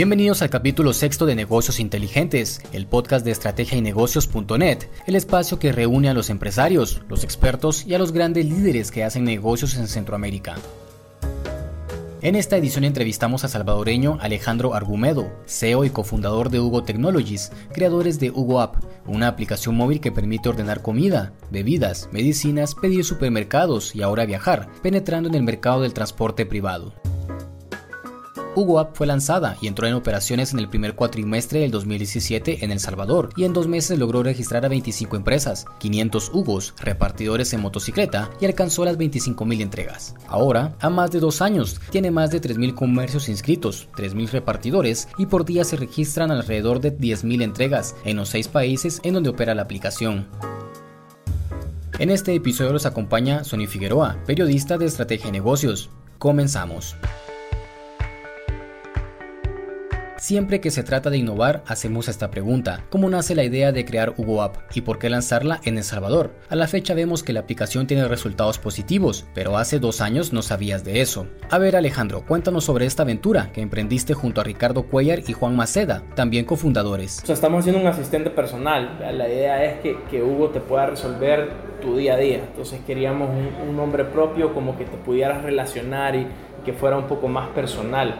Bienvenidos al capítulo sexto de Negocios Inteligentes, el podcast de estrategia y negocios.net, el espacio que reúne a los empresarios, los expertos y a los grandes líderes que hacen negocios en Centroamérica. En esta edición entrevistamos a salvadoreño Alejandro Argumedo, CEO y cofundador de Hugo Technologies, creadores de Hugo App, una aplicación móvil que permite ordenar comida, bebidas, medicinas, pedir supermercados y ahora viajar, penetrando en el mercado del transporte privado. Hugo App fue lanzada y entró en operaciones en el primer cuatrimestre del 2017 en El Salvador y en dos meses logró registrar a 25 empresas, 500 Hugos, repartidores en motocicleta y alcanzó las 25.000 entregas. Ahora, a más de dos años, tiene más de 3.000 comercios inscritos, 3.000 repartidores y por día se registran alrededor de 10.000 entregas en los seis países en donde opera la aplicación. En este episodio los acompaña Sony Figueroa, periodista de Estrategia y Negocios. Comenzamos. Siempre que se trata de innovar, hacemos esta pregunta. ¿Cómo nace la idea de crear Hugo App y por qué lanzarla en El Salvador? A la fecha vemos que la aplicación tiene resultados positivos, pero hace dos años no sabías de eso. A ver Alejandro, cuéntanos sobre esta aventura que emprendiste junto a Ricardo Cuellar y Juan Maceda, también cofundadores. O sea, estamos haciendo un asistente personal. La idea es que, Hugo te pueda resolver tu día a día. Entonces queríamos un, un nombre propio como que te pudieras relacionar y que fuera un poco más personal.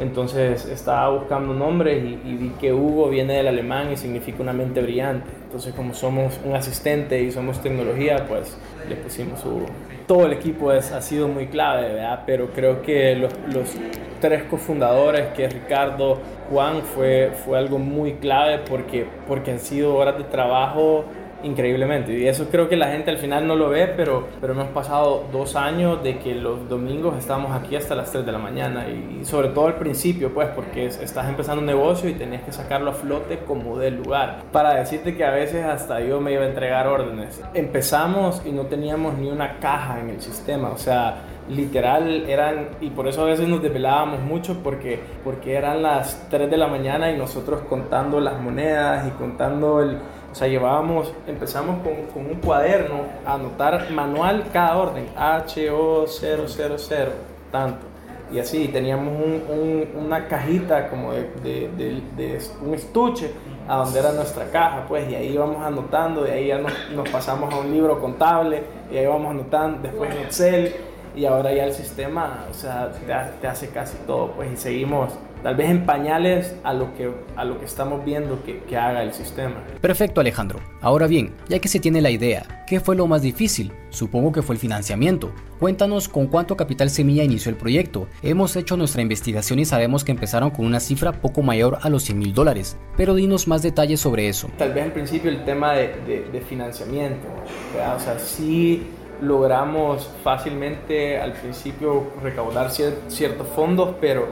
Entonces estaba buscando nombres y, y, vi que Hugo viene del alemán y significa una mente brillante. Entonces como somos un asistente y somos tecnología, pues le pusimos Hugo. Todo el equipo es, ha sido muy clave, ¿verdad? Pero creo que los, los tres cofundadores, que es Ricardo, Juan, fue, fue algo muy clave porque, porque han sido horas de trabajo increíblemente. Y eso creo que la gente al final no lo ve, pero, pero hemos pasado dos años de que los domingos estamos aquí hasta las 3 de la mañana y sobre todo al principio, pues, porque estás empezando un negocio y tenés que sacarlo a flote como del lugar. Para decirte que a veces hasta yo me iba a entregar órdenes. Empezamos y no teníamos ni una caja en el sistema, o sea, literal eran, y por eso a veces nos desvelábamos mucho porque, porque eran las 3 de la mañana y nosotros contando las monedas y contando el o sea, llevábamos, empezamos con, un cuaderno a anotar manual cada orden, HO000, tanto. Y así, teníamos una cajita como de, un estuche a donde era nuestra caja, pues, y ahí íbamos anotando, y ahí ya nos, pasamos a un libro contable, y ahí íbamos anotando, después en Excel, y ahora ya el sistema, o sea, te hace casi todo, pues, y seguimos tal vez en pañales a lo que, a lo que estamos viendo que, que, haga el sistema. Perfecto Alejandro. Ahora bien, ya que se tiene la idea, ¿qué fue lo más difícil? Supongo que fue el financiamiento. Cuéntanos con cuánto capital semilla inició el proyecto. Hemos hecho nuestra investigación y sabemos que empezaron con una cifra poco mayor a los 100 mil dólares, pero dinos más detalles sobre eso. Tal vez al principio el tema de, de, financiamiento, o sea, sí logramos fácilmente al principio recaudar ciertos fondos, pero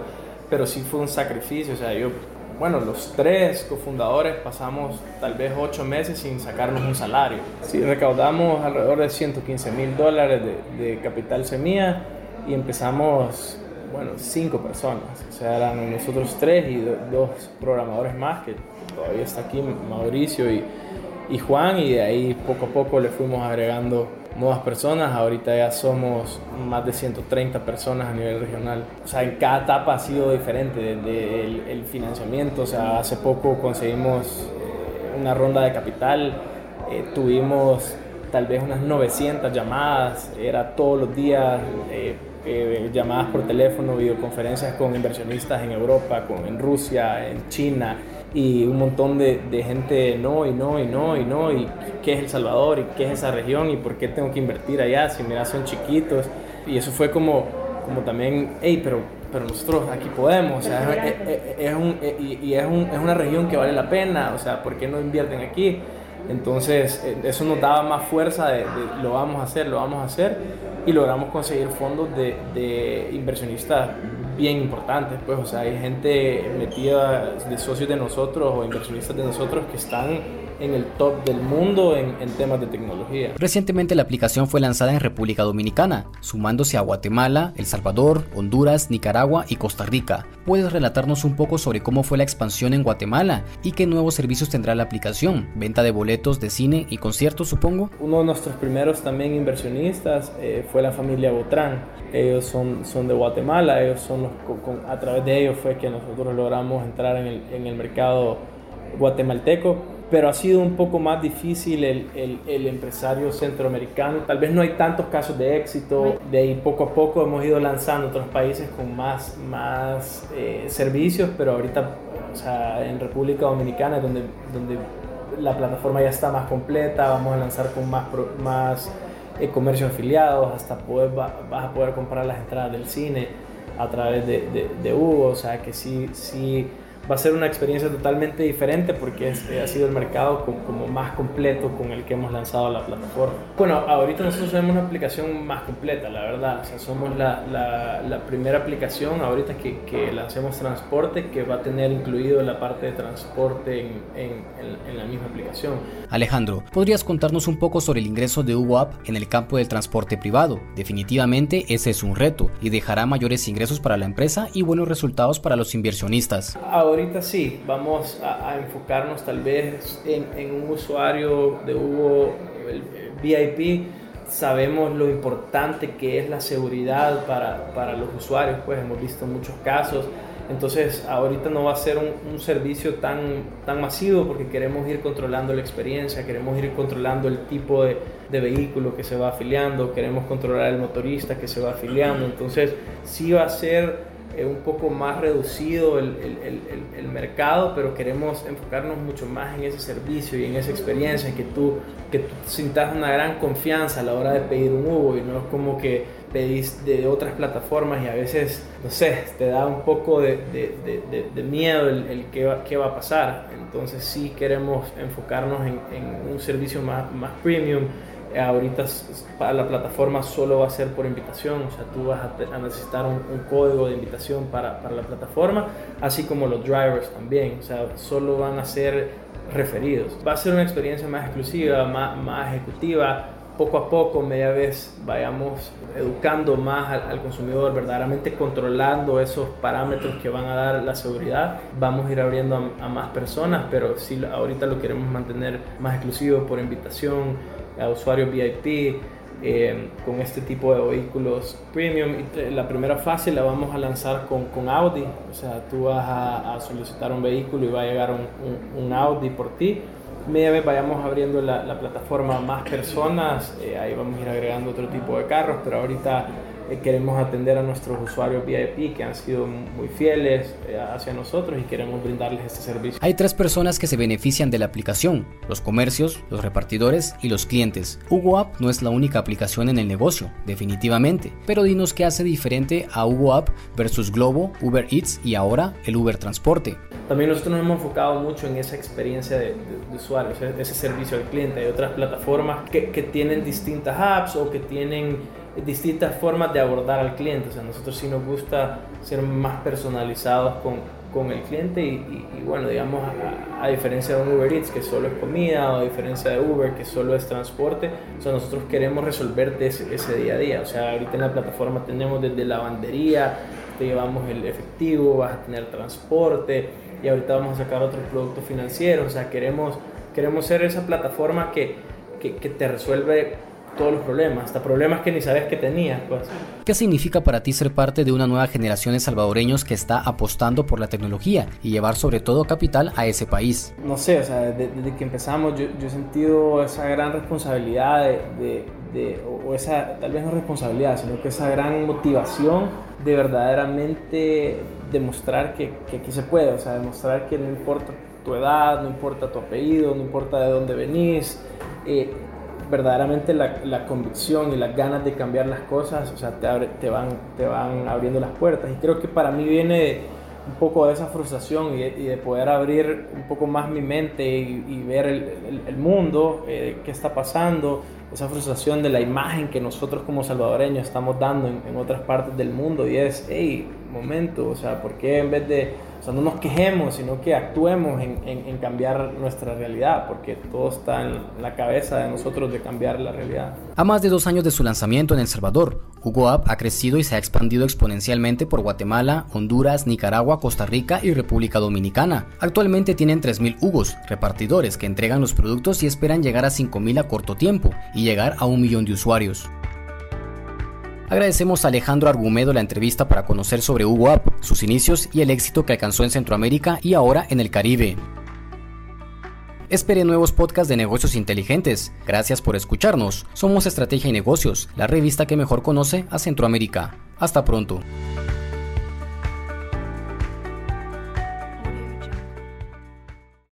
pero sí fue un sacrificio. O sea, yo, bueno, los tres cofundadores pasamos tal vez ocho meses sin sacarnos un salario. Sí, recaudamos alrededor de 115 mil dólares de, de, capital semilla y empezamos, bueno, cinco personas. O sea, eran nosotros tres y dos programadores más, que todavía está aquí, Mauricio y, y Juan, y de ahí poco a poco le fuimos agregando nuevas personas. Ahorita ya somos más de 130 personas a nivel regional. O sea, en cada etapa ha sido diferente, desde el, financiamiento. O sea, hace poco conseguimos eh, una ronda de capital, eh, tuvimos tal vez unas 900 llamadas, era todos los días. Eh, llamadas por teléfono, videoconferencias con inversionistas en Europa, con, en Rusia, en China, y un montón de, de, gente no y no y no y no y qué es El Salvador y qué es esa región y por qué tengo que invertir allá si mira son chiquitos y eso fue como, como también, hey, pero, pero nosotros aquí podemos, o sea, es, es, un, y, es, un, es una región que vale la pena, o sea, ¿por qué no invierten aquí? Entonces, eh, eso nos daba más fuerza de, de, lo vamos a hacer, lo vamos a hacer y logramos conseguir fondos de, de inversionistas bien importantes, pues, o sea, hay gente metida de socios de nosotros o inversionistas de nosotros que están en el top del mundo en, en, temas de tecnología. Recientemente la aplicación fue lanzada en República Dominicana, sumándose a Guatemala, El Salvador, Honduras, Nicaragua y Costa Rica. ¿Puedes relatarnos un poco sobre cómo fue la expansión en Guatemala y qué nuevos servicios tendrá la aplicación? ¿Venta de boletos de cine y conciertos, supongo? Uno de nuestros primeros también inversionistas eh, fue la familia Botrán. Ellos son, son de Guatemala, ellos son los, a través de ellos fue que nosotros logramos entrar en el, en el mercado guatemalteco pero ha sido un poco más difícil el, el, el, empresario centroamericano. Tal vez no hay tantos casos de éxito, de ahí poco a poco hemos ido lanzando otros países con más, más eh, servicios, pero ahorita o sea, en República Dominicana, donde, donde la plataforma ya está más completa, vamos a lanzar con más, más eh, comercios afiliados, hasta poder, vas a poder comprar las entradas del cine a través de, de, de Hugo, o sea que sí, sí va a ser una experiencia totalmente diferente porque ha sido el mercado como más completo con el que hemos lanzado la plataforma. Bueno, ahorita nosotros tenemos una aplicación más completa, la verdad. O sea, somos la, la, la primera aplicación ahorita que, que, lancemos transporte que va a tener incluido la parte de transporte en, en, en, la misma aplicación. Alejandro, ¿podrías contarnos un poco sobre el ingreso de Hugo App en el campo del transporte privado? Definitivamente ese es un reto y dejará mayores ingresos para la empresa y buenos resultados para los inversionistas. Ahora ahorita sí, vamos a, enfocarnos tal vez en, un usuario de Hugo el, VIP. Sabemos lo importante que es la seguridad para, para, los usuarios, pues hemos visto muchos casos. Entonces ahorita no va a ser un, un, servicio tan, tan masivo porque queremos ir controlando la experiencia, queremos ir controlando el tipo de, de vehículo que se va afiliando, queremos controlar el motorista que se va afiliando. Entonces sí va a ser un poco más reducido el, el, el, mercado, pero queremos enfocarnos mucho más en ese servicio y en esa experiencia, que tú, que tú sintas una gran confianza a la hora de pedir un Uber y no es como que pedís de otras plataformas y a veces, no sé, te da un poco de, de, de, de miedo el, el qué, va, qué, va, a pasar. Entonces sí queremos enfocarnos en, en un servicio más, más premium ahorita para la plataforma solo va a ser por invitación, o sea, tú vas a, necesitar un, código de invitación para, para, la plataforma, así como los drivers también, o sea, solo van a ser referidos. Va a ser una experiencia más exclusiva, más, más ejecutiva, poco a poco, media vez, vayamos educando más al, consumidor, verdaderamente controlando esos parámetros que van a dar la seguridad. Vamos a ir abriendo a, a más personas, pero sí, ahorita lo queremos mantener más exclusivo por invitación a usuarios VIP eh, con este tipo de vehículos premium. Y la primera fase la vamos a lanzar con, con Audi, o sea, tú vas a, solicitar un vehículo y va a llegar un, un, Audi por ti. Media vez vayamos abriendo la, la plataforma a más personas, eh, ahí vamos a ir agregando otro tipo de carros, pero ahorita eh, queremos atender a nuestros usuarios VIP que han sido muy fieles eh, hacia nosotros y queremos brindarles este servicio. Hay tres personas que se benefician de la aplicación, los comercios, los repartidores y los clientes. Hugo App no es la única aplicación en el negocio, definitivamente, pero dinos qué hace diferente a Hugo App versus Globo, Uber Eats y ahora el Uber Transporte. También nosotros nos hemos enfocado mucho en esa experiencia de, de, usuarios, ese servicio al cliente. Hay otras plataformas que, que tienen distintas apps o que tienen distintas formas de abordar al cliente. O sea, nosotros sí nos gusta ser más personalizados con, con el cliente y, y, bueno, digamos, a, diferencia de un Uber Eats que solo es comida o a diferencia de Uber que solo es transporte, o sea, nosotros queremos resolverte ese, ese día a día. O sea, ahorita en la plataforma tenemos desde lavandería, te llevamos el efectivo, vas a tener transporte y ahorita vamos a sacar otros productos financieros. O sea, queremos, queremos ser esa plataforma que, que, que te resuelve todos los problemas, hasta problemas que ni sabes que tenías. Pues. ¿Qué significa para ti ser parte de una nueva generación de salvadoreños que está apostando por la tecnología y llevar sobre todo capital a ese país? No sé, o sea, desde, desde que empezamos yo, yo, he sentido esa gran responsabilidad de, de, de, o esa, tal vez no responsabilidad, sino que esa gran motivación de verdaderamente demostrar que, que aquí se puede, o sea, demostrar que no importa tu edad, no importa tu apellido, no importa de dónde venís, eh, verdaderamente la, la, convicción y las ganas de cambiar las cosas, o sea, te, te, van, te van abriendo las puertas. Y creo que para mí viene un poco de esa frustración y de, poder abrir un poco más mi mente y, ver el, el, el mundo, eh, qué está pasando, esa frustración de la imagen que nosotros como salvadoreños estamos dando en, en otras partes del mundo y es, hey, momento, o sea, ¿por qué en vez de, o sea, no nos quejemos, sino que actuemos en, cambiar nuestra realidad? Porque todo está en la cabeza de nosotros de cambiar la realidad. A más de dos años de su lanzamiento en El Salvador, Hugo App ha crecido y se ha expandido exponencialmente por Guatemala, Honduras, Nicaragua, Costa Rica y República Dominicana. Actualmente tienen 3.000 Hugos, repartidores que entregan los productos y esperan llegar a 5.000 a corto tiempo y llegar a un millón de usuarios. Agradecemos a Alejandro Argumedo la entrevista para conocer sobre Hugo App, sus inicios y el éxito que alcanzó en Centroamérica y ahora en el Caribe. Espere nuevos podcasts de negocios inteligentes. Gracias por escucharnos. Somos Estrategia y Negocios, la revista que mejor conoce a Centroamérica. Hasta pronto.